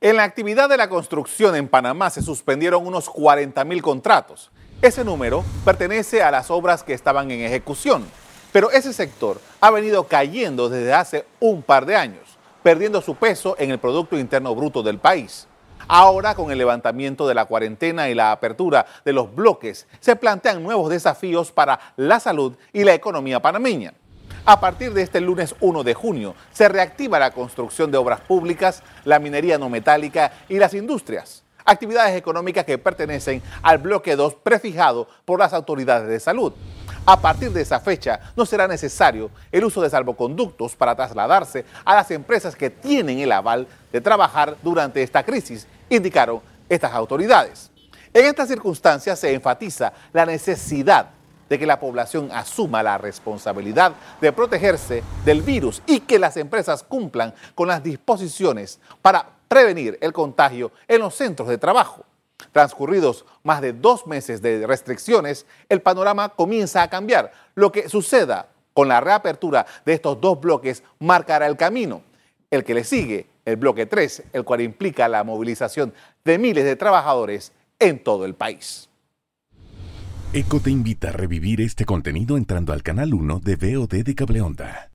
En la actividad de la construcción en Panamá se suspendieron unos 40 mil contratos. Ese número pertenece a las obras que estaban en ejecución, pero ese sector ha venido cayendo desde hace un par de años, perdiendo su peso en el Producto Interno Bruto del país. Ahora, con el levantamiento de la cuarentena y la apertura de los bloques, se plantean nuevos desafíos para la salud y la economía panameña. A partir de este lunes 1 de junio se reactiva la construcción de obras públicas, la minería no metálica y las industrias, actividades económicas que pertenecen al bloque 2 prefijado por las autoridades de salud. A partir de esa fecha no será necesario el uso de salvoconductos para trasladarse a las empresas que tienen el aval de trabajar durante esta crisis, indicaron estas autoridades. En estas circunstancias se enfatiza la necesidad de que la población asuma la responsabilidad de protegerse del virus y que las empresas cumplan con las disposiciones para prevenir el contagio en los centros de trabajo. Transcurridos más de dos meses de restricciones, el panorama comienza a cambiar. Lo que suceda con la reapertura de estos dos bloques marcará el camino. El que le sigue, el bloque 3, el cual implica la movilización de miles de trabajadores en todo el país. ECO te invita a revivir este contenido entrando al canal 1 de VOD de Cableonda.